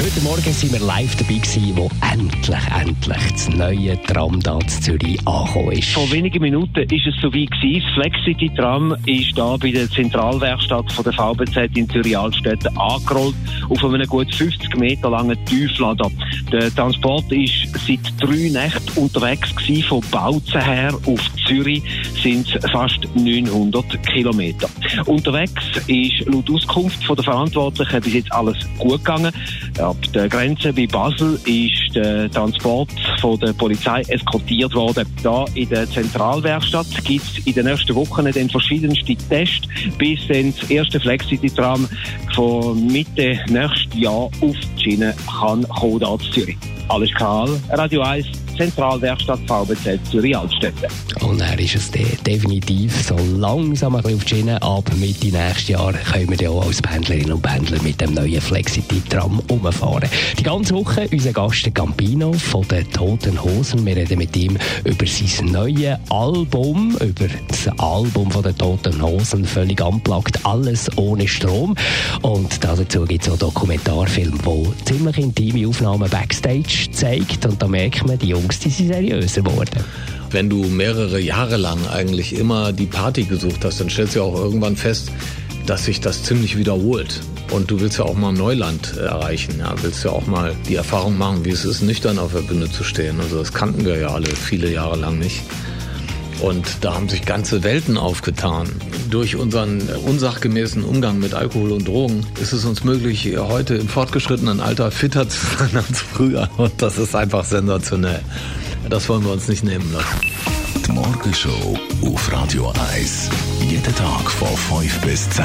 Heute Morgen sind wir live dabei gewesen, wo endlich, endlich das neue Tram da zu Zürich angekommen ist. Vor wenigen Minuten ist es so wie gewesen. Das Flexity Tram ist da bei der Zentralwerkstatt von der VBZ in Zürich-Altstädte angerollt auf einem gut 50 Meter langen Tieflader. Der Transport ist seit drei Nächten unterwegs gewesen. Von Bautzen her auf Zürich sind es fast 900 Kilometer. Unterwegs ist laut Auskunft von der Verantwortlichen bis jetzt alles gut gegangen. Ab der Grenze bei Basel ist der Transport von der Polizei eskortiert worden. Da in der Zentralwerkstatt gibt es in den nächsten Wochen dann verschiedenste Tests, bis dann das erste Flexity-Tram von Mitte nächstes Jahr auf die Schiene kann kommen, da zu Zürich. Alles klar, Radio 1, Zentralwerkstatt VBZ Zürich-Altstädte. Und dann ist es de definitiv so langsam ein auf die Schiene. Ab Mitte nächstes Jahr können wir dann auch als Pendlerinnen und Pendler mit dem neuen Flexity-Tram umfahren. Die ganze Woche unser Gast Gambino von den Toten Hosen. Wir reden mit ihm über sein neues Album, über das Album von den Toten Hosen, völlig unplugged, alles ohne Strom. Und dazu gibt es auch einen Dokumentarfilm, der ziemlich intime Aufnahmen Backstage zeigt. Und da merkt man, die Jungs Jungs, die sind seriöser geworden. Wenn du mehrere Jahre lang eigentlich immer die Party gesucht hast, dann stellst du auch irgendwann fest, dass sich das ziemlich wiederholt. Und du willst ja auch mal Neuland erreichen, ja, willst ja auch mal die Erfahrung machen, wie es ist, nüchtern auf der Bühne zu stehen. Also das kannten wir ja alle viele Jahre lang nicht. Und da haben sich ganze Welten aufgetan. Durch unseren unsachgemäßen Umgang mit Alkohol und Drogen ist es uns möglich, heute im fortgeschrittenen Alter fitter zu sein als früher. Und das ist einfach sensationell. Das wollen wir uns nicht nehmen lassen. Die Morgenshow auf Radio 1. Jeden Tag von 5 bis 10.